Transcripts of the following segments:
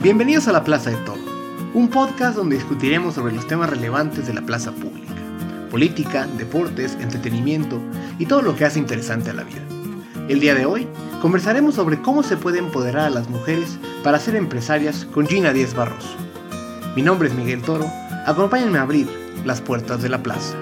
Bienvenidos a La Plaza de Todo, un podcast donde discutiremos sobre los temas relevantes de la plaza pública, política, deportes, entretenimiento y todo lo que hace interesante a la vida. El día de hoy conversaremos sobre cómo se puede empoderar a las mujeres para ser empresarias con Gina Díez Barroso. Mi nombre es Miguel Toro, acompáñenme a abrir las puertas de la plaza.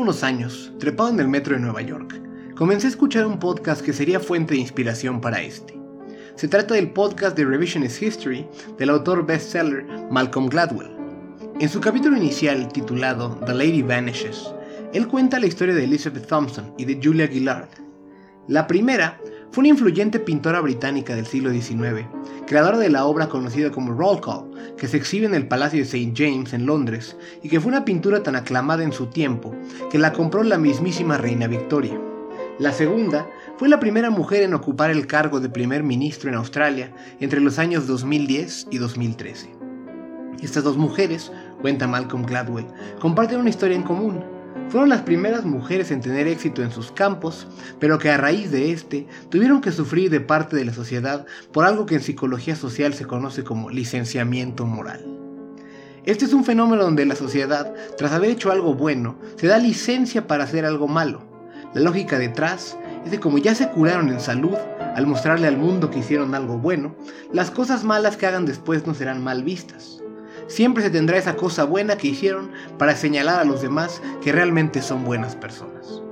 Algunos años, trepado en el metro de Nueva York, comencé a escuchar un podcast que sería fuente de inspiración para este. Se trata del podcast de Revisionist History del autor bestseller Malcolm Gladwell. En su capítulo inicial titulado The Lady Vanishes, él cuenta la historia de Elizabeth Thompson y de Julia Gillard. La primera fue una influyente pintora británica del siglo XIX, creadora de la obra conocida como Roll Call, que se exhibe en el Palacio de St. James en Londres y que fue una pintura tan aclamada en su tiempo que la compró la mismísima reina Victoria. La segunda fue la primera mujer en ocupar el cargo de primer ministro en Australia entre los años 2010 y 2013. Estas dos mujeres, cuenta Malcolm Gladwell, comparten una historia en común, fueron las primeras mujeres en tener éxito en sus campos, pero que a raíz de este tuvieron que sufrir de parte de la sociedad por algo que en psicología social se conoce como licenciamiento moral. Este es un fenómeno donde la sociedad, tras haber hecho algo bueno, se da licencia para hacer algo malo. La lógica detrás es de como ya se curaron en salud, al mostrarle al mundo que hicieron algo bueno, las cosas malas que hagan después no serán mal vistas siempre se tendrá esa cosa buena que hicieron para señalar a los demás que realmente son buenas personas.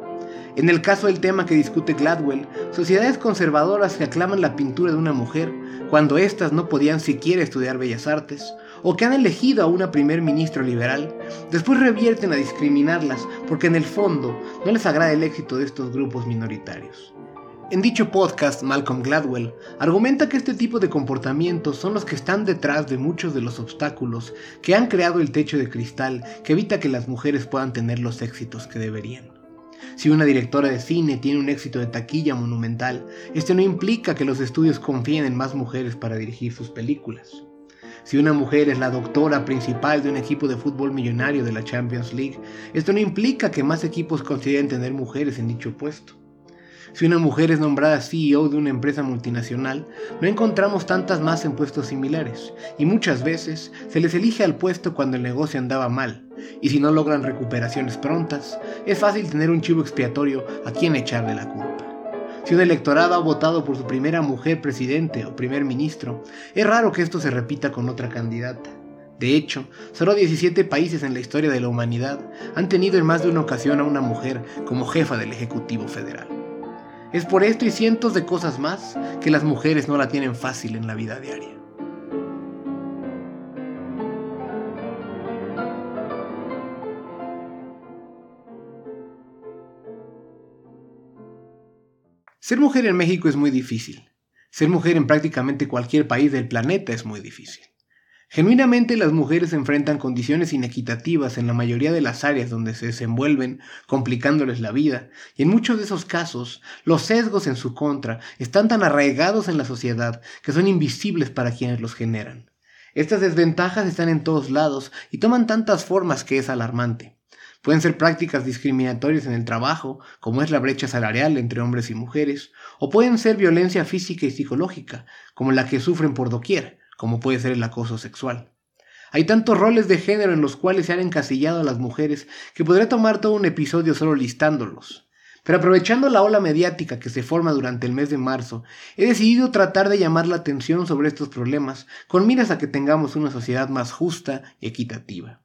En el caso del tema que discute Gladwell, sociedades conservadoras que aclaman la pintura de una mujer cuando éstas no podían siquiera estudiar bellas artes, o que han elegido a una primer ministro liberal, después revierten a discriminarlas porque en el fondo no les agrada el éxito de estos grupos minoritarios. En dicho podcast, Malcolm Gladwell argumenta que este tipo de comportamientos son los que están detrás de muchos de los obstáculos que han creado el techo de cristal que evita que las mujeres puedan tener los éxitos que deberían. Si una directora de cine tiene un éxito de taquilla monumental, este no implica que los estudios confíen en más mujeres para dirigir sus películas. Si una mujer es la doctora principal de un equipo de fútbol millonario de la Champions League, esto no implica que más equipos consideren tener mujeres en dicho puesto. Si una mujer es nombrada CEO de una empresa multinacional, no encontramos tantas más en puestos similares, y muchas veces se les elige al puesto cuando el negocio andaba mal, y si no logran recuperaciones prontas, es fácil tener un chivo expiatorio a quien echarle la culpa. Si un electorado ha votado por su primera mujer presidente o primer ministro, es raro que esto se repita con otra candidata. De hecho, solo 17 países en la historia de la humanidad han tenido en más de una ocasión a una mujer como jefa del Ejecutivo Federal. Es por esto y cientos de cosas más que las mujeres no la tienen fácil en la vida diaria. Ser mujer en México es muy difícil. Ser mujer en prácticamente cualquier país del planeta es muy difícil. Genuinamente las mujeres enfrentan condiciones inequitativas en la mayoría de las áreas donde se desenvuelven, complicándoles la vida, y en muchos de esos casos los sesgos en su contra están tan arraigados en la sociedad que son invisibles para quienes los generan. Estas desventajas están en todos lados y toman tantas formas que es alarmante. Pueden ser prácticas discriminatorias en el trabajo, como es la brecha salarial entre hombres y mujeres, o pueden ser violencia física y psicológica, como la que sufren por doquier, como puede ser el acoso sexual. Hay tantos roles de género en los cuales se han encasillado a las mujeres que podría tomar todo un episodio solo listándolos. Pero aprovechando la ola mediática que se forma durante el mes de marzo, he decidido tratar de llamar la atención sobre estos problemas con miras a que tengamos una sociedad más justa y equitativa.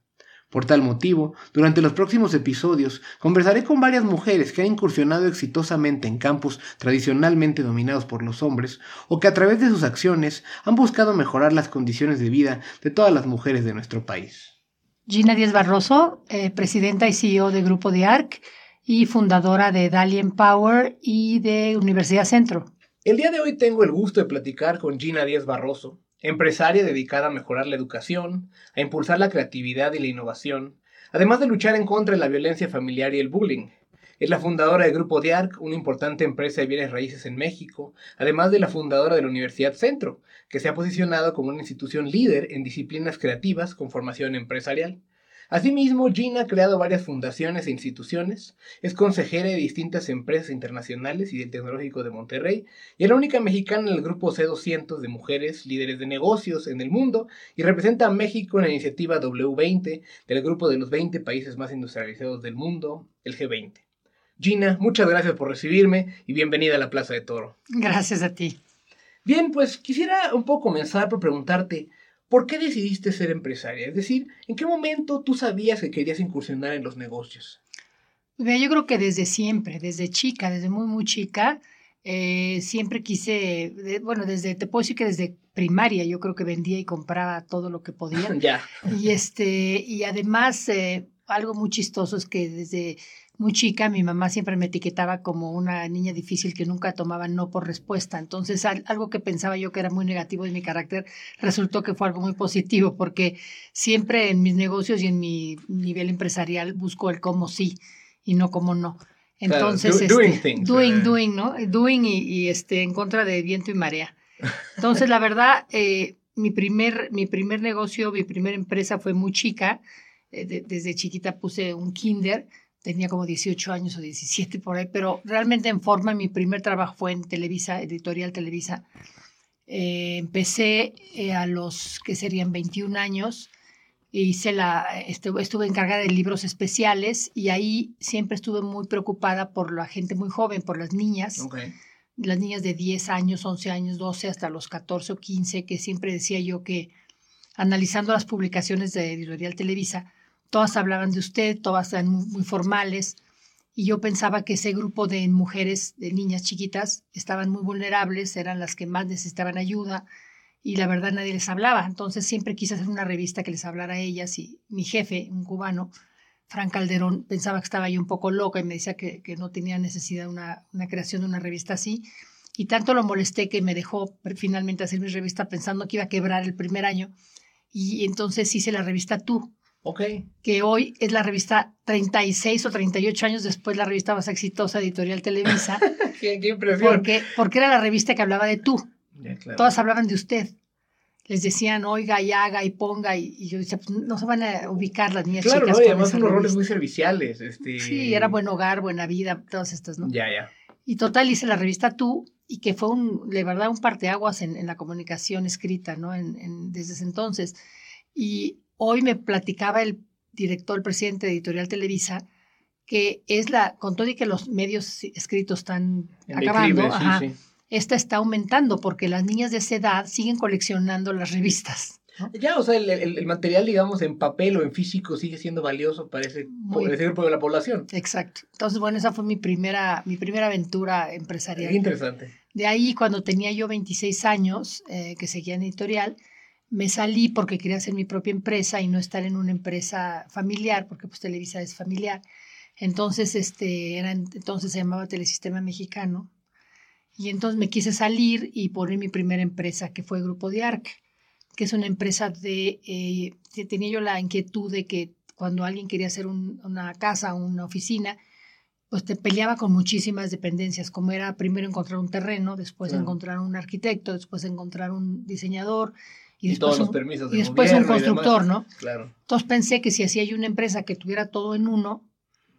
Por tal motivo, durante los próximos episodios conversaré con varias mujeres que han incursionado exitosamente en campos tradicionalmente dominados por los hombres o que a través de sus acciones han buscado mejorar las condiciones de vida de todas las mujeres de nuestro país. Gina Díez Barroso, eh, presidenta y CEO de Grupo de ARC y fundadora de Dalian Power y de Universidad Centro. El día de hoy tengo el gusto de platicar con Gina Díez Barroso, empresaria dedicada a mejorar la educación, a impulsar la creatividad y la innovación, además de luchar en contra de la violencia familiar y el bullying. Es la fundadora del Grupo DIARC, una importante empresa de bienes raíces en México, además de la fundadora de la Universidad Centro, que se ha posicionado como una institución líder en disciplinas creativas con formación empresarial. Asimismo, Gina ha creado varias fundaciones e instituciones, es consejera de distintas empresas internacionales y del Tecnológico de Monterrey, y es la única mexicana en el grupo C200 de mujeres líderes de negocios en el mundo, y representa a México en la iniciativa W20 del grupo de los 20 países más industrializados del mundo, el G20. Gina, muchas gracias por recibirme y bienvenida a la Plaza de Toro. Gracias a ti. Bien, pues quisiera un poco comenzar por preguntarte, ¿Por qué decidiste ser empresaria? Es decir, ¿en qué momento tú sabías que querías incursionar en los negocios? Yo creo que desde siempre, desde chica, desde muy, muy chica, eh, siempre quise, bueno, desde, te puedo decir que desde primaria yo creo que vendía y compraba todo lo que podía. ya. Y, este, y además, eh, algo muy chistoso es que desde muy chica, mi mamá siempre me etiquetaba como una niña difícil que nunca tomaba no por respuesta. Entonces, algo que pensaba yo que era muy negativo en mi carácter, resultó que fue algo muy positivo, porque siempre en mis negocios y en mi nivel empresarial busco el cómo sí y no cómo no. Entonces, este, doing, doing, doing, ¿no? Doing y, este, en contra de viento y marea. Entonces, la verdad, eh, mi, primer, mi primer negocio, mi primera empresa fue muy chica. Eh, desde chiquita puse un kinder tenía como 18 años o 17 por ahí, pero realmente en forma mi primer trabajo fue en Televisa, editorial Televisa. Eh, empecé eh, a los que serían 21 años, hice la, estuve, estuve encargada de libros especiales y ahí siempre estuve muy preocupada por la gente muy joven, por las niñas. Las niñas de 10 años, 11 años, 12 hasta los 14 o 15, que siempre decía yo que analizando las publicaciones de Editorial Televisa, todas hablaban de usted, todas eran muy, formales, y yo pensaba que ese grupo de mujeres, de niñas chiquitas, estaban muy vulnerables, eran las que más necesitaban ayuda, y la verdad nadie les hablaba. Entonces siempre quise hacer una revista que les hablara a ellas, y mi jefe, un cubano, Frank Calderón, pensaba que estaba yo un poco loca y me decía que, no tenía necesidad de una, una creación de una revista así. Y tanto lo molesté que me dejó finalmente hacer mi revista pensando que iba a quebrar el primer año. Y entonces hice la revista Tú, Ok. Que hoy es la revista 36 o 38 años después, la revista más exitosa, Editorial Televisa. qué, impresión. Porque, porque era la revista que hablaba de tú. Todas hablaban de usted. Les decían, oiga y haga y ponga. Y, yo decía, pues no se van a ubicar las niñas claro, chicas. Claro, además son roles muy serviciales. Este... Sí, era buen hogar, buena vida, todas estas, ¿no? Ya, ya. Y total, hice la revista Tú, y que fue, un, de verdad, un parteaguas en, en la comunicación escrita, ¿no? En, en, desde ese entonces. Y Hoy me platicaba el director, el presidente de Editorial Televisa, que es la, con todo y que los medios escritos están acabando, esta está aumentando porque las niñas de esa edad siguen coleccionando las revistas. Ya, o sea, el, material, digamos, en papel o en físico sigue siendo valioso para ese, grupo de la población. Exacto. Entonces, bueno, esa fue mi primera, mi primera aventura empresarial. interesante. De ahí, cuando tenía yo 26 años, eh, que seguía en editorial, me salí porque quería hacer mi propia empresa y no estar en una empresa familiar, porque pues Televisa es familiar. Entonces, este, era, entonces se llamaba Telesistema Mexicano. Y entonces me quise salir y poner mi primera empresa, que fue Grupo de Arc, que es una empresa de, eh, tenía yo la inquietud de que cuando alguien quería hacer una casa, una oficina, pues te peleaba con muchísimas dependencias, como era primero encontrar un terreno, después encontrar un arquitecto, después encontrar un diseñador, y después, todos un, permisos y después un constructor, ¿no? Claro. Entonces pensé que si hacía yo una empresa que tuviera todo en uno,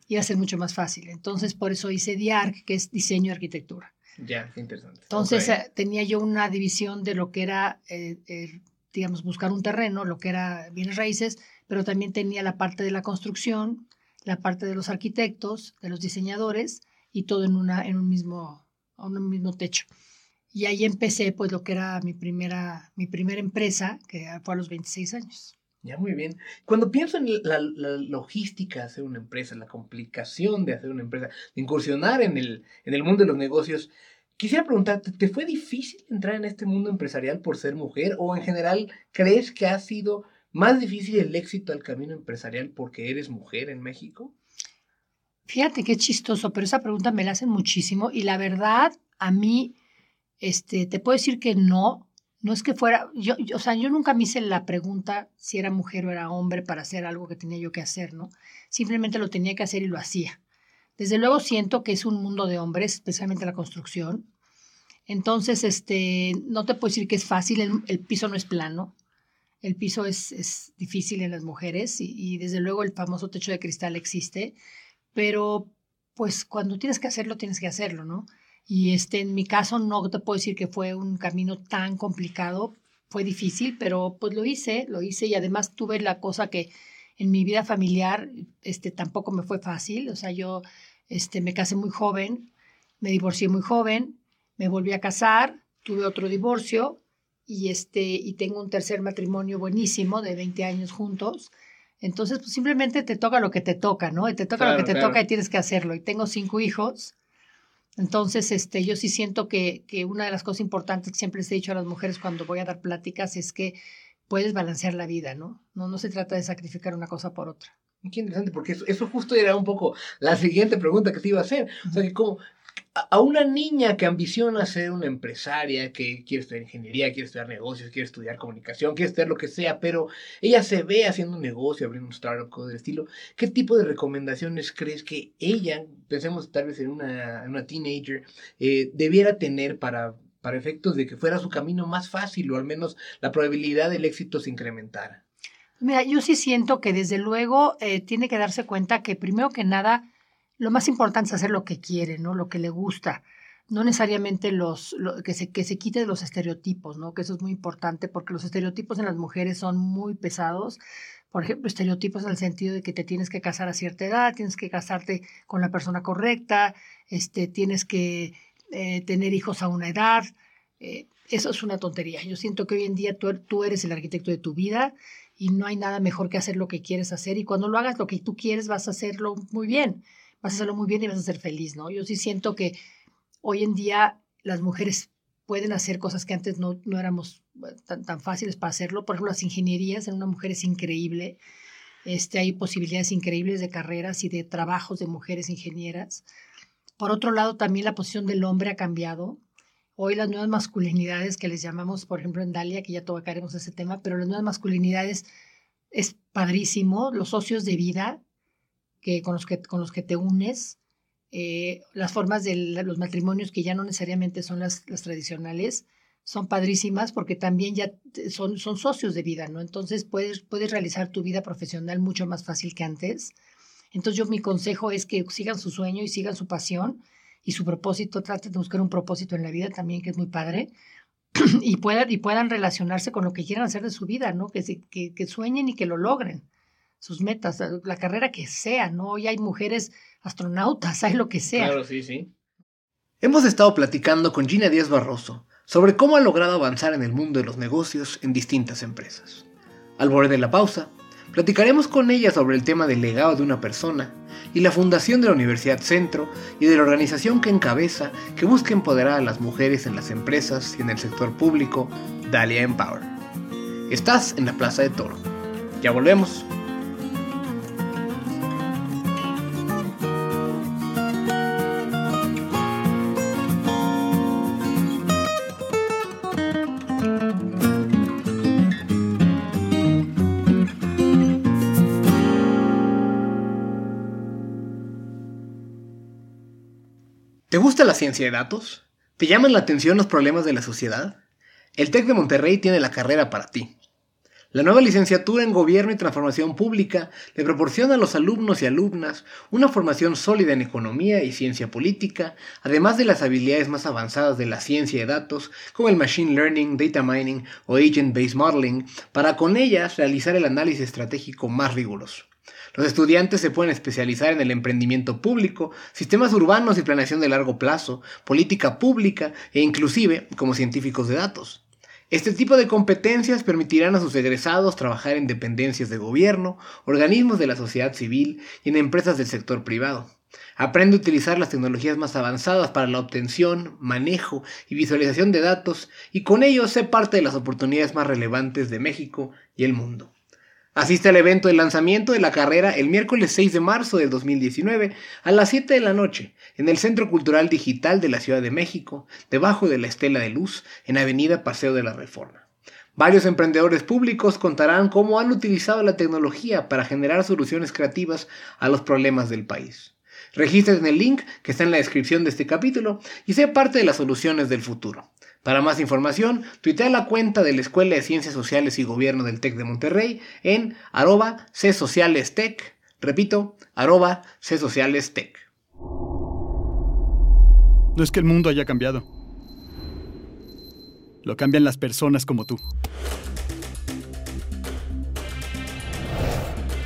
iba a ser mucho más fácil. Entonces por eso hice DIARC, que es diseño y arquitectura. Ya, qué interesante. Entonces eh, tenía yo una división de lo que era, eh, eh, digamos, buscar un terreno, lo que era bienes raíces, pero también tenía la parte de la construcción, la parte de los arquitectos, de los diseñadores y todo en, una, en un, mismo, en un mismo techo. Y ahí empecé pues lo que era mi primera, mi primera empresa, que fue a los 26 años. Ya, muy bien. Cuando pienso en la, logística de hacer una empresa, la complicación de hacer una empresa, de incursionar en el, en el mundo de los negocios, quisiera preguntarte, ¿te fue difícil entrar en este mundo empresarial por ser mujer? ¿O en general crees que ha sido más difícil el éxito al camino empresarial porque eres mujer en México? Fíjate qué chistoso, pero esa pregunta me la hacen muchísimo y la verdad a mí este, te puedo decir que no, no es que fuera, yo, o sea, yo nunca me hice la pregunta si era mujer o era hombre para hacer algo que tenía yo que hacer, ¿no? Simplemente lo tenía que hacer y lo hacía. Desde luego siento que es un mundo de hombres, especialmente la construcción. Entonces, este, no te puedo decir que es fácil, el, piso no es plano, el piso es, es difícil en las mujeres y, desde luego el famoso techo de cristal existe, pero pues cuando tienes que hacerlo, tienes que hacerlo, ¿no? Y este, en mi caso no te puedo decir que fue un camino tan complicado, fue difícil, pero pues lo hice, lo hice y además tuve la cosa que en mi vida familiar este, tampoco me fue fácil, o sea, yo este, me casé muy joven, me divorcié muy joven, me volví a casar, tuve otro divorcio y, este, y tengo un tercer matrimonio buenísimo de 20 años juntos. Entonces, pues simplemente te toca lo que te toca, ¿no? Y te toca lo que te toca y tienes que hacerlo. Y tengo cinco hijos entonces, este, yo sí siento que, que una de las cosas importantes que siempre les he dicho a las mujeres cuando voy a dar pláticas es que puedes balancear la vida, ¿no? No, no se trata de sacrificar una cosa por otra. Qué interesante, porque eso, eso justo era un poco la siguiente pregunta que te iba a hacer. O sea, que como, a una niña que ambiciona ser una empresaria, que quiere estudiar ingeniería, quiere estudiar negocios, quiere estudiar comunicación, quiere estudiar lo que sea, pero ella se ve haciendo un negocio, abriendo un startup, cosas del estilo, ¿qué tipo de recomendaciones crees que ella, pensemos tal vez en una, una teenager, eh, debiera tener para, para efectos de que fuera su camino más fácil o al menos la probabilidad del éxito se incrementara? Mira, yo sí siento que desde luego eh, tiene que darse cuenta que primero que nada, lo más importante es hacer lo que quiere, ¿no? Lo que le gusta. No necesariamente los, que, se, que se quite de los estereotipos, ¿no? Que eso es muy importante porque los estereotipos en las mujeres son muy pesados. Por ejemplo, estereotipos en el sentido de que te tienes que casar a cierta edad, tienes que casarte con la persona correcta, este, tienes que eh, tener hijos a una edad. Eh, eso es una tontería. Yo siento que hoy en día tú, tú eres el arquitecto de tu vida y no hay nada mejor que hacer lo que quieres hacer y cuando lo hagas lo que tú quieres vas a hacerlo muy bien vas a hacerlo muy bien y vas a ser feliz, ¿no? Yo sí siento que hoy en día las mujeres pueden hacer cosas que antes no, no éramos tan, tan fáciles para hacerlo. Por ejemplo, las ingenierías en una mujer es increíble. Este, hay posibilidades increíbles de carreras y de trabajos de mujeres ingenieras. Por otro lado, también la posición del hombre ha cambiado. Hoy las nuevas masculinidades que les llamamos, por ejemplo, en Dalia, que ya tocaremos ese tema, pero las nuevas masculinidades es padrísimo. Los socios de vida, que, con, los que, con los que te unes, eh, las formas de los matrimonios que ya no necesariamente son las, tradicionales, son padrísimas porque también ya son, son socios de vida, ¿no? Entonces puedes, puedes realizar tu vida profesional mucho más fácil que antes. Entonces yo mi consejo es que sigan su sueño y sigan su pasión y su propósito, traten de buscar un propósito en la vida también, que es muy padre, y puedan, y puedan relacionarse con lo que quieran hacer de su vida, ¿no? Que, que sueñen y que lo logren sus metas, la carrera que sea, ¿no? Hoy hay mujeres astronautas, hay lo que sea. Claro, sí, sí. Hemos estado platicando con Gina Díaz Barroso sobre cómo ha logrado avanzar en el mundo de los negocios en distintas empresas. Al borde de la pausa, platicaremos con ella sobre el tema del legado de una persona y la fundación de la Universidad Centro y de la organización que encabeza que busca empoderar a las mujeres en las empresas y en el sector público, Dalia Empower. Estás en la Plaza de Toro. Ya volvemos. Ciencia de datos? ¿Te llaman la atención los problemas de la sociedad? El TEC de Monterrey tiene la carrera para ti. La nueva licenciatura en Gobierno y Transformación Pública le proporciona a los alumnos y alumnas una formación sólida en economía y ciencia política, además de las habilidades más avanzadas de la ciencia de datos, como el Machine Learning, Data Mining o Agent Based Modeling, para con ellas realizar el análisis estratégico más riguroso. Los estudiantes se pueden especializar en el emprendimiento público, sistemas urbanos y planeación de largo plazo, política pública e inclusive como científicos de datos. Este tipo de competencias permitirán a sus egresados trabajar en dependencias de gobierno, organismos de la sociedad civil y en empresas del sector privado. Aprende a utilizar las tecnologías más avanzadas para la obtención, manejo y visualización de datos y con ello sé parte de las oportunidades más relevantes de México y el mundo. Asiste al evento de lanzamiento de la carrera el miércoles 6 de marzo del 2019 a las 7 de la noche en el Centro Cultural Digital de la Ciudad de México, debajo de la Estela de Luz, en Avenida Paseo de la Reforma. Varios emprendedores públicos contarán cómo han utilizado la tecnología para generar soluciones creativas a los problemas del país. Regístrate en el link que está en la descripción de este capítulo y sé parte de las soluciones del futuro. Para más información, tuitea la cuenta de la Escuela de Ciencias Sociales y Gobierno del TEC de Monterrey en arroba csocialestec. Repito, arroba csocialestec. No es que el mundo haya cambiado. Lo cambian las personas como tú.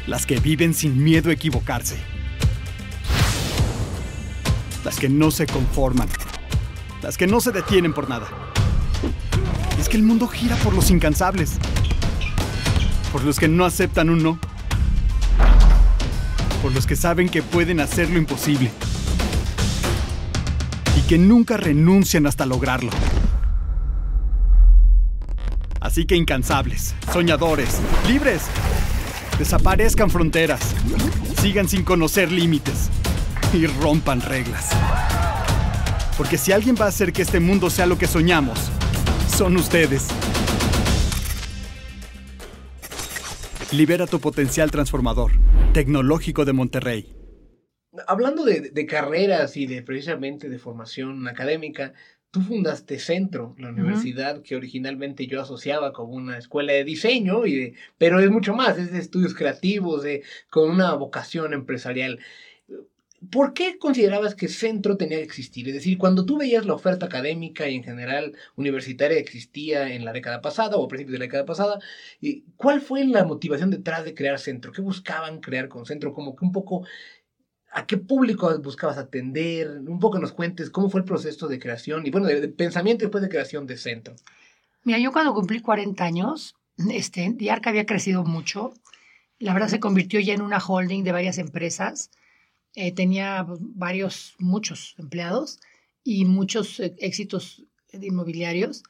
Las que viven sin miedo a equivocarse. Las que no se conforman. Las que no se detienen por nada es que el mundo gira por los incansables, por los que no aceptan un no, por los que saben que pueden hacer lo imposible. Y que nunca renuncian hasta lograrlo. Así que incansables, soñadores, libres, desaparezcan fronteras, sigan sin conocer límites. Y rompan reglas. Porque si alguien va a hacer que este mundo sea lo que soñamos, son ustedes. Libera tu potencial transformador. Tecnológico de Monterrey. Hablando de, carreras y de precisamente de formación académica, tú fundaste Centro, la universidad que originalmente yo asociaba como una escuela de diseño, y pero es mucho más, es de estudios creativos, de, con una vocación empresarial. ¿Por qué considerabas que centro tenía que existir? Es decir, cuando tú veías la oferta académica y en general universitaria existía en la década pasada o a principios de la década pasada, ¿cuál fue la motivación detrás de crear centro? ¿Qué buscaban crear con centro? Como que un poco, ¿a qué público buscabas atender? Un poco nos cuentes cómo fue el proceso de creación y bueno, de, pensamiento después de creación de centro. Mira, yo cuando cumplí 40 años, este, Diarca había crecido mucho. La verdad se convirtió ya en una holding de varias empresas eh, tenía varios, muchos empleados y muchos eh, éxitos inmobiliarios.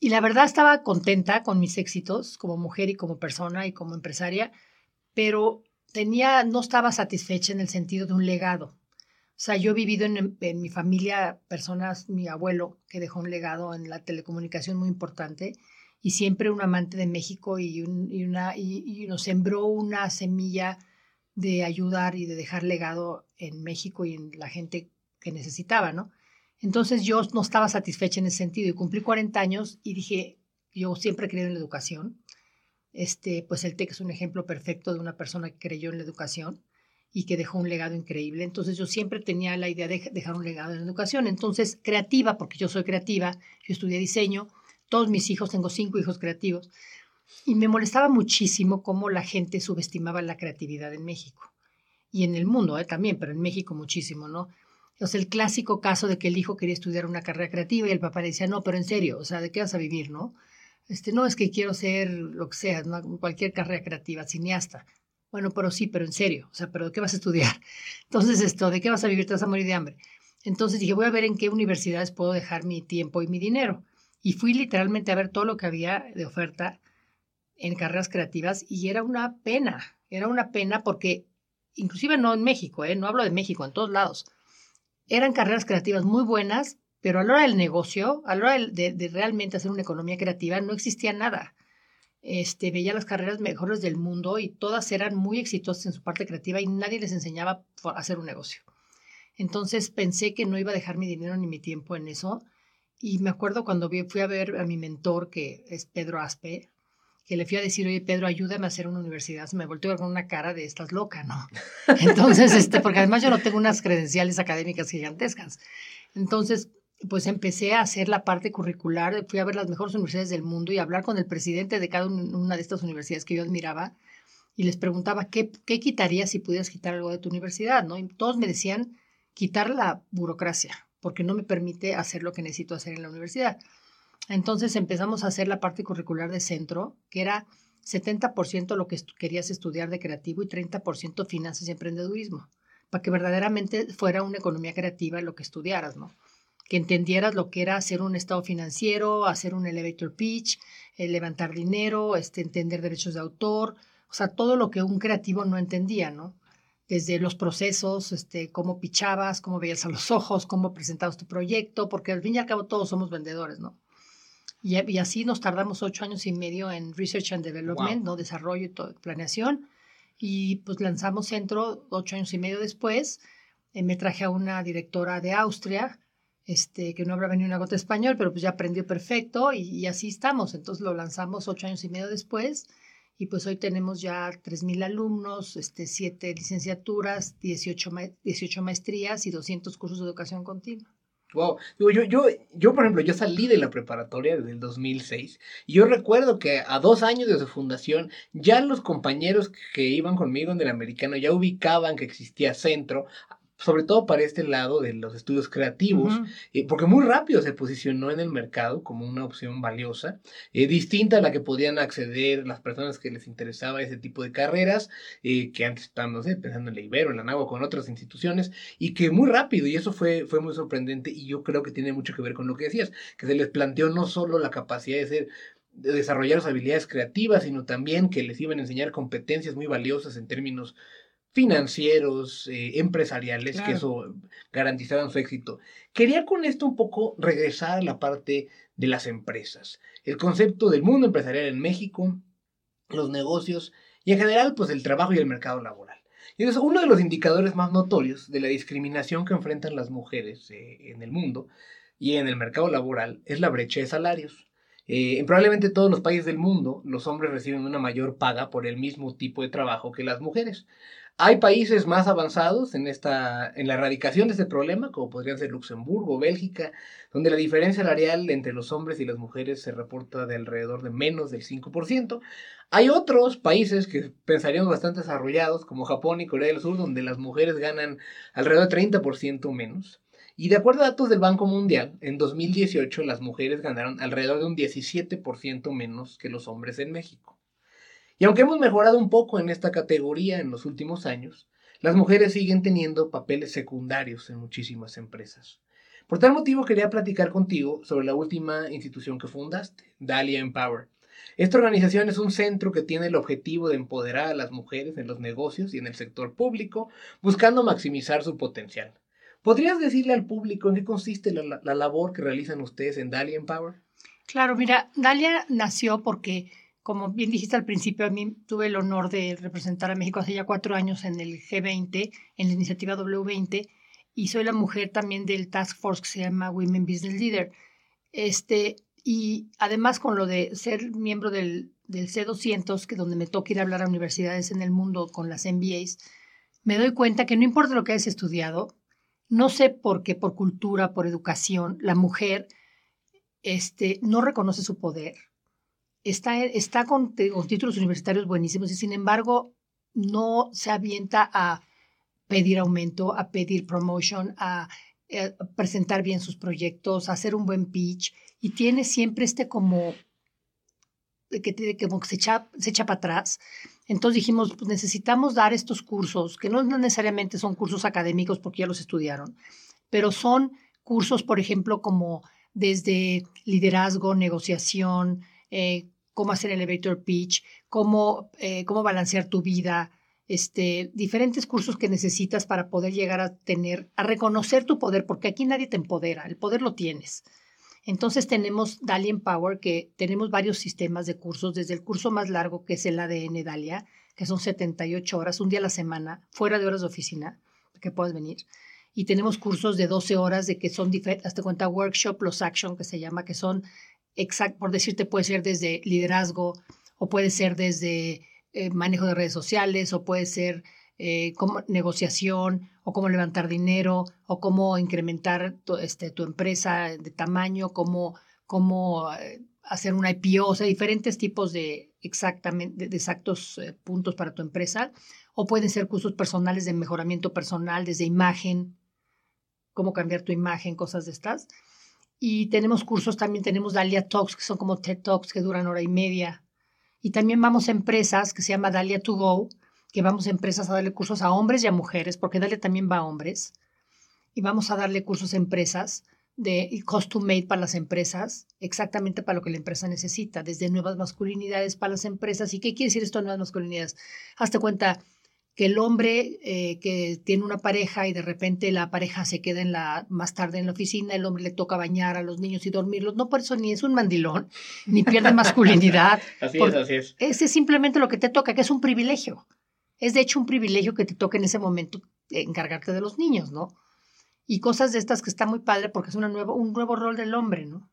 Y la verdad estaba contenta con mis éxitos como mujer y como persona y como empresaria, pero tenía, no estaba satisfecha en el sentido de un legado. O sea, yo he vivido en, mi familia personas, mi abuelo, que dejó un legado en la telecomunicación muy importante y siempre un amante de México y, una, y nos sembró una semilla de ayudar y de dejar legado en México y en la gente que necesitaba, ¿no? Entonces yo no estaba satisfecha en ese sentido y cumplí 40 años y dije, yo siempre creo en la educación. Este, pues el TEC es un ejemplo perfecto de una persona que creyó en la educación y que dejó un legado increíble. Entonces yo siempre tenía la idea de dejar un legado en la educación. Entonces, creativa, porque yo soy creativa, yo estudié diseño, todos mis hijos, tengo cinco hijos creativos, y me molestaba muchísimo cómo la gente subestimaba la creatividad en México. Y en el mundo ¿eh? también, pero en México muchísimo, ¿no? O el clásico caso de que el hijo quería estudiar una carrera creativa y el papá le decía, no, pero en serio, o sea, ¿de qué vas a vivir, no? Este, no, es que quiero ser lo que sea, cualquier carrera creativa, cineasta. Bueno, pero sí, pero en serio, o sea, ¿pero de qué vas a estudiar? Entonces, esto, ¿de qué vas a vivir? Te vas a morir de hambre. Entonces dije, voy a ver en qué universidades puedo dejar mi tiempo y mi dinero. Y fui literalmente a ver todo lo que había de oferta en carreras creativas y era una pena, era una pena porque, inclusive no en México, ¿eh? no hablo de México, en todos lados, eran carreras creativas muy buenas, pero a la hora del negocio, a la hora de, realmente hacer una economía creativa, no existía nada. Este, veía las carreras mejores del mundo y todas eran muy exitosas en su parte creativa y nadie les enseñaba a hacer un negocio. Entonces pensé que no iba a dejar mi dinero ni mi tiempo en eso. Y me acuerdo cuando fui a ver a mi mentor, que es Pedro Aspe, que le fui a decir, oye, Pedro, ayúdame a hacer una universidad, se me volteó con una cara de estás loca, ¿no? Entonces, este, porque además yo no tengo unas credenciales académicas gigantescas. Entonces, pues empecé a hacer la parte curricular, fui a ver las mejores universidades del mundo y hablar con el presidente de cada una de estas universidades que yo admiraba y les preguntaba, ¿qué, qué quitarías si pudieras quitar algo de tu universidad? ¿no? Y todos me decían, quitar la burocracia, porque no me permite hacer lo que necesito hacer en la universidad. Entonces empezamos a hacer la parte curricular de centro, que era 70% lo que querías estudiar de creativo y 30% finanzas y emprendedurismo, para que verdaderamente fuera una economía creativa lo que estudiaras, ¿no? Que entendieras lo que era hacer un estado financiero, hacer un elevator pitch, eh, levantar dinero, este, entender derechos de autor, O sea, todo lo que un creativo no entendía, ¿no? Desde los procesos, este, cómo pichabas, cómo veías a los ojos, cómo presentabas tu proyecto, porque al fin y al cabo todos somos vendedores, ¿no? Y, y así nos tardamos ocho años y medio en Research and Development, ¿no? Desarrollo y todo, planeación. Y pues lanzamos Centro ocho años y medio después. Eh, me traje a una directora de Austria, este, que no habrá venido una gota español, pero pues ya aprendió perfecto y, y así estamos. Entonces lo lanzamos ocho años y medio después y pues hoy tenemos ya 3.000 alumnos, este, 7 licenciaturas, 18, 18 maestrías y 200 cursos de educación continua. Wow. Yo, yo, yo, por ejemplo, yo salí de la preparatoria desde el 2006 y yo recuerdo que a dos años de su fundación ya los compañeros que iban conmigo en el americano ya ubicaban que existía centro, sobre todo para este lado de los estudios creativos, eh, porque muy rápido se posicionó en el mercado como una opción valiosa, eh, distinta a la que podían acceder las personas que les interesaba ese tipo de carreras, eh, que antes estaban, no sé, pensando en la Ibero, en la NAGUA, con otras instituciones, y que muy rápido, y eso fue, fue muy sorprendente, y yo creo que tiene mucho que ver con lo que decías, que se les planteó no solo la capacidad de ser de desarrollar sus habilidades creativas, sino también que les iban a enseñar competencias muy valiosas en términos financieros, eh, empresariales, que eso garantizaban su éxito. Quería con esto un poco regresar a la parte de las empresas, el concepto del mundo empresarial en México, los negocios y en general pues el trabajo y el mercado laboral. Y es uno de los indicadores más notorios de la discriminación que enfrentan las mujeres eh, en el mundo y en el mercado laboral es la brecha de salarios. Eh, en probablemente todos los países del mundo, los hombres reciben una mayor paga por el mismo tipo de trabajo que las mujeres. Hay países más avanzados en, esta, en la erradicación de este problema, como podrían ser Luxemburgo, Bélgica, donde la diferencia salarial entre los hombres y las mujeres se reporta de alrededor de menos del 5%. Hay otros países que pensaríamos bastante desarrollados, como Japón y Corea del Sur, donde las mujeres ganan alrededor de 30% menos. Y de acuerdo a datos del Banco Mundial, en 2018 las mujeres ganaron alrededor de un 17% menos que los hombres en México. Y aunque hemos mejorado un poco en esta categoría en los últimos años, las mujeres siguen teniendo papeles secundarios en muchísimas empresas. Por tal motivo quería platicar contigo sobre la última institución que fundaste, Dalia Empower. Esta organización es un centro que tiene el objetivo de empoderar a las mujeres en los negocios y en el sector público, buscando maximizar su potencial. ¿Podrías decirle al público en qué consiste la, la labor que realizan ustedes en Dalia Empower? Claro, mira, Dalia nació porque como bien dijiste al principio, a mí tuve el honor de representar a México hace ya cuatro años en el G20, en la iniciativa W20, y soy la mujer también del Task Force que se llama Women Business Leader. Este, y además con lo de ser miembro del, del C200, que donde me toca ir a hablar a universidades en el mundo con las MBAs, me doy cuenta que no importa lo que hayas estudiado, no sé por qué, por cultura, por educación, la mujer este, no reconoce su poder, está, está con, títulos universitarios buenísimos y sin embargo no se avienta a pedir aumento, a pedir promotion, a, eh, presentar bien sus proyectos, a hacer un buen pitch y tiene siempre este como que, como que se echa, se echa para atrás. Entonces dijimos, pues necesitamos dar estos cursos, que no necesariamente son cursos académicos porque ya los estudiaron, pero son cursos, por ejemplo, como desde liderazgo, negociación, eh, cómo hacer elevator pitch, cómo, eh, cómo balancear tu vida, este, diferentes cursos que necesitas para poder llegar a tener, a reconocer tu poder, porque aquí nadie te empodera, el poder lo tienes. Entonces tenemos Dalia Power, que tenemos varios sistemas de cursos, desde el curso más largo, que es el ADN Dalia, que son 78 horas, un día a la semana, fuera de horas de oficina, que puedas venir. Y tenemos cursos de 12 horas, de que son diferentes, hasta cuenta workshop, los action, que se llama, que son exacto, por decirte, puede ser desde liderazgo o puede ser desde eh, manejo de redes sociales o puede ser eh, como negociación o cómo levantar dinero o cómo incrementar tu, este, tu empresa de tamaño, cómo, cómo eh, hacer una IPO, o sea, diferentes tipos de exactamente de exactos puntos para tu empresa o pueden ser cursos personales de mejoramiento personal, desde imagen, cómo cambiar tu imagen, cosas de estas. Y tenemos cursos, también tenemos Dalia Talks, que son como TED Talks que duran hora y media. Y también vamos a empresas que se llama Dalia To Go, que vamos a empresas a darle cursos a hombres y a mujeres, porque Dalia también va a hombres. Y vamos a darle cursos a empresas de custom made para las empresas, exactamente para lo que la empresa necesita, desde nuevas masculinidades para las empresas. ¿Y qué quiere decir esto de nuevas masculinidades? Hazte cuenta que el hombre eh, que tiene una pareja y de repente la pareja se queda en la, más tarde en la oficina, el hombre le toca bañar a los niños y dormirlos, no por eso ni es un mandilón, ni pierde masculinidad. así es, así es. Ese es simplemente lo que te toca, que es un privilegio. Es de hecho un privilegio que te toque en ese momento encargarte de los niños, ¿no? y cosas de estas que está muy padre porque es una nuevo, un nuevo rol del hombre, ¿no?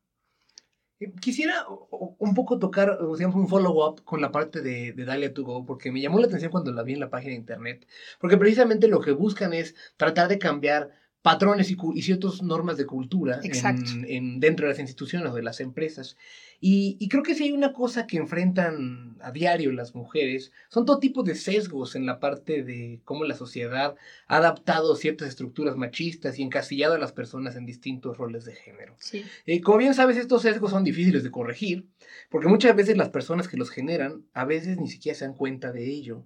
Eh, quisiera un poco tocar, digamos, un follow-up con la parte de, de Dalia to Go, porque me llamó la atención cuando la vi en la página de internet, porque precisamente lo que buscan es tratar de cambiar patrones y, y ciertas normas de cultura en, en, dentro de las instituciones o de las empresas. Y, creo que si hay una cosa que enfrentan a diario las mujeres, son todo tipo de sesgos en la parte de cómo la sociedad ha adaptado ciertas estructuras machistas y encasillado a las personas en distintos roles de género. Sí. Eh, como bien sabes, estos sesgos son difíciles de corregir, porque muchas veces las personas que los generan a veces ni siquiera se dan cuenta de ello.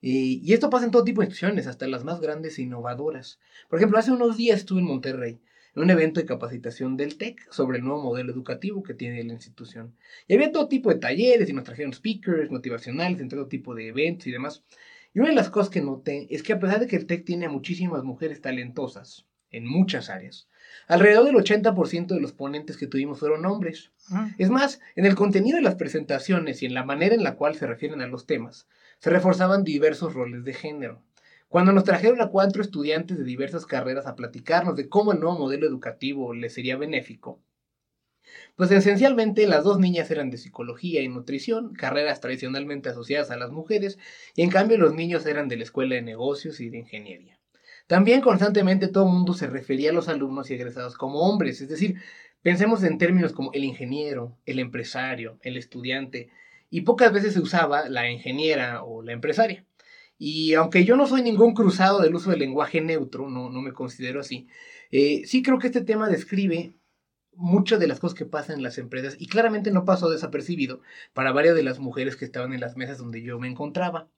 Eh, y esto pasa en todo tipo de instituciones, hasta las más grandes e innovadoras. Por ejemplo, hace unos días estuve en Monterrey en un evento de capacitación del TEC sobre el nuevo modelo educativo que tiene la institución. Y había todo tipo de talleres y nos trajeron speakers motivacionales en todo tipo de eventos y demás. Y una de las cosas que noté es que a pesar de que el TEC tiene muchísimas mujeres talentosas en muchas áreas, alrededor del 80% de los ponentes que tuvimos fueron hombres. Es más, en el contenido de las presentaciones y en la manera en la cual se refieren a los temas, se reforzaban diversos roles de género. Cuando nos trajeron a cuatro estudiantes de diversas carreras a platicarnos de cómo el nuevo modelo educativo les sería benéfico, pues esencialmente las dos niñas eran de psicología y nutrición, carreras tradicionalmente asociadas a las mujeres, y en cambio los niños eran de la escuela de negocios y de ingeniería. También constantemente todo el mundo se refería a los alumnos y egresados como hombres, es decir, pensemos en términos como el ingeniero, el empresario, el estudiante, y pocas veces se usaba la ingeniera o la empresaria. Y aunque yo no soy ningún cruzado del uso del lenguaje neutro, no, no me considero así, eh, sí creo que este tema describe muchas de las cosas que pasan en las empresas y claramente no pasó desapercibido para varias de las mujeres que estaban en las mesas donde yo me encontraba.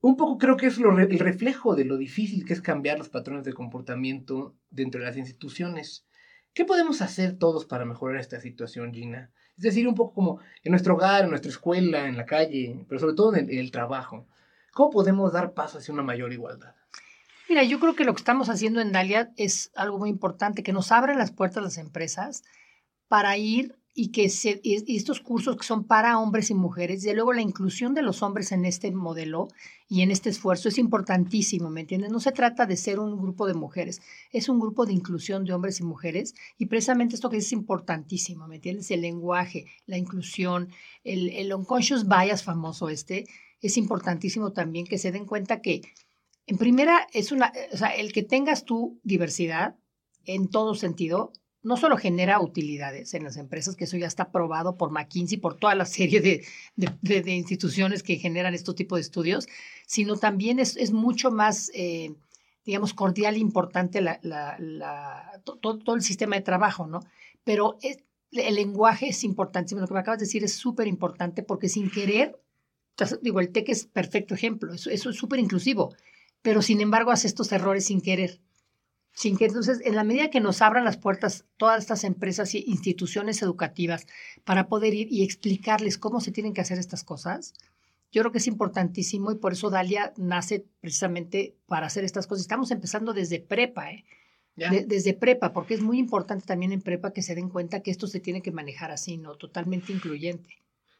Un poco creo que es lo, el reflejo de lo difícil que es cambiar los patrones de comportamiento dentro de las instituciones. ¿Qué podemos hacer todos para mejorar esta situación, Gina? Es decir, un poco como en nuestro hogar, en nuestra escuela, en la calle, pero sobre todo en el trabajo. ¿Cómo podemos dar paso hacia una mayor igualdad? Mira, yo creo que lo que estamos haciendo en Dalia es algo muy importante, que nos abren las puertas las empresas para ir y que se, y estos cursos que son para hombres y mujeres, y luego la inclusión de los hombres en este modelo y en este esfuerzo es importantísimo, ¿me entiendes? No se trata de ser un grupo de mujeres, es un grupo de inclusión de hombres y mujeres, y precisamente esto que es importantísimo, ¿me entiendes? El lenguaje, la inclusión, el, el unconscious bias famoso este, es importantísimo también que se den cuenta que, en primera, es una, o sea, el que tengas tu diversidad en todo sentido, no solo genera utilidades en las empresas, que eso ya está probado por McKinsey, por toda la serie de, de, instituciones que generan este tipo de estudios, sino también es, es mucho más, eh, digamos, cordial e importante la, la, todo, todo, el sistema de trabajo, ¿no? Pero el lenguaje es importantísimo. Lo que me acabas de decir es súper importante porque sin querer digo, el TEC es perfecto ejemplo, eso, eso es súper inclusivo, pero sin embargo hace estos errores sin querer. Sin que entonces, en la medida que nos abran las puertas todas estas empresas e instituciones educativas para poder ir y explicarles cómo se tienen que hacer estas cosas, yo creo que es importantísimo y por eso Dalia nace precisamente para hacer estas cosas. Estamos empezando desde prepa, ¿eh? desde prepa, porque es muy importante también en prepa que se den cuenta que esto se tiene que manejar así, ¿no? Totalmente incluyente.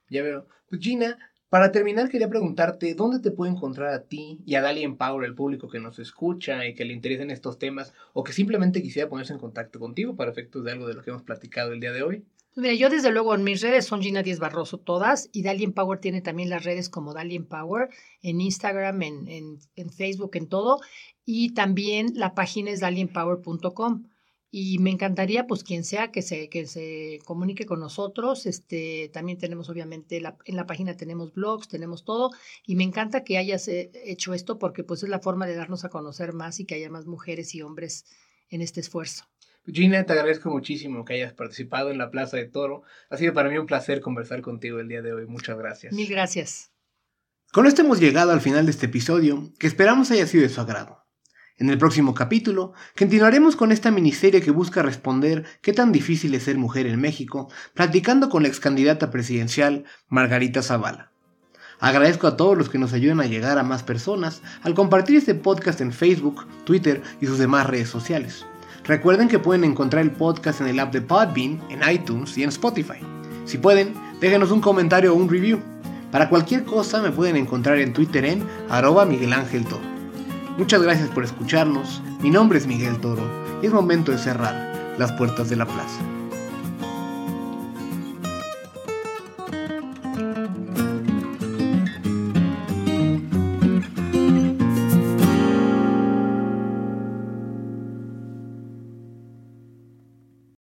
Ya veo. Pues Gina, para terminar, quería preguntarte dónde te puede encontrar a ti y a Dali Empower, el público que nos escucha y que le interesen estos temas o que simplemente quisiera ponerse en contacto contigo para efectos de algo de lo que hemos platicado el día de hoy. Pues mira, yo desde luego en mis redes son Gina Díez Barroso todas y Dali Empower tiene también las redes como Dali Empower en Instagram, en, en, en Facebook, en todo y también la página es daliempower.com y me encantaría pues quien sea que se que se comunique con nosotros este también tenemos obviamente la, en la página tenemos blogs tenemos todo y me encanta que hayas eh, hecho esto porque pues es la forma de darnos a conocer más y que haya más mujeres y hombres en este esfuerzo Gina, te agradezco muchísimo que hayas participado en la Plaza de Toro. Ha sido para mí un placer conversar contigo el día de hoy. Muchas gracias. Mil gracias. Con esto hemos llegado al final de este episodio, que esperamos haya sido de su agrado. En el próximo capítulo, continuaremos con esta miniserie que busca responder qué tan difícil es ser mujer en México, platicando con la ex candidata presidencial Margarita Zavala. Agradezco a todos los que nos ayudan a llegar a más personas al compartir este podcast en Facebook, Twitter y sus demás redes sociales. Recuerden que pueden encontrar el podcast en el app de Podbean, en iTunes y en Spotify. Si pueden, déjenos un comentario o un review. Para cualquier cosa me pueden encontrar en Twitter en arroba Miguel. Muchas gracias por escucharnos, mi nombre es Miguel Toro y es momento de cerrar las puertas de la plaza.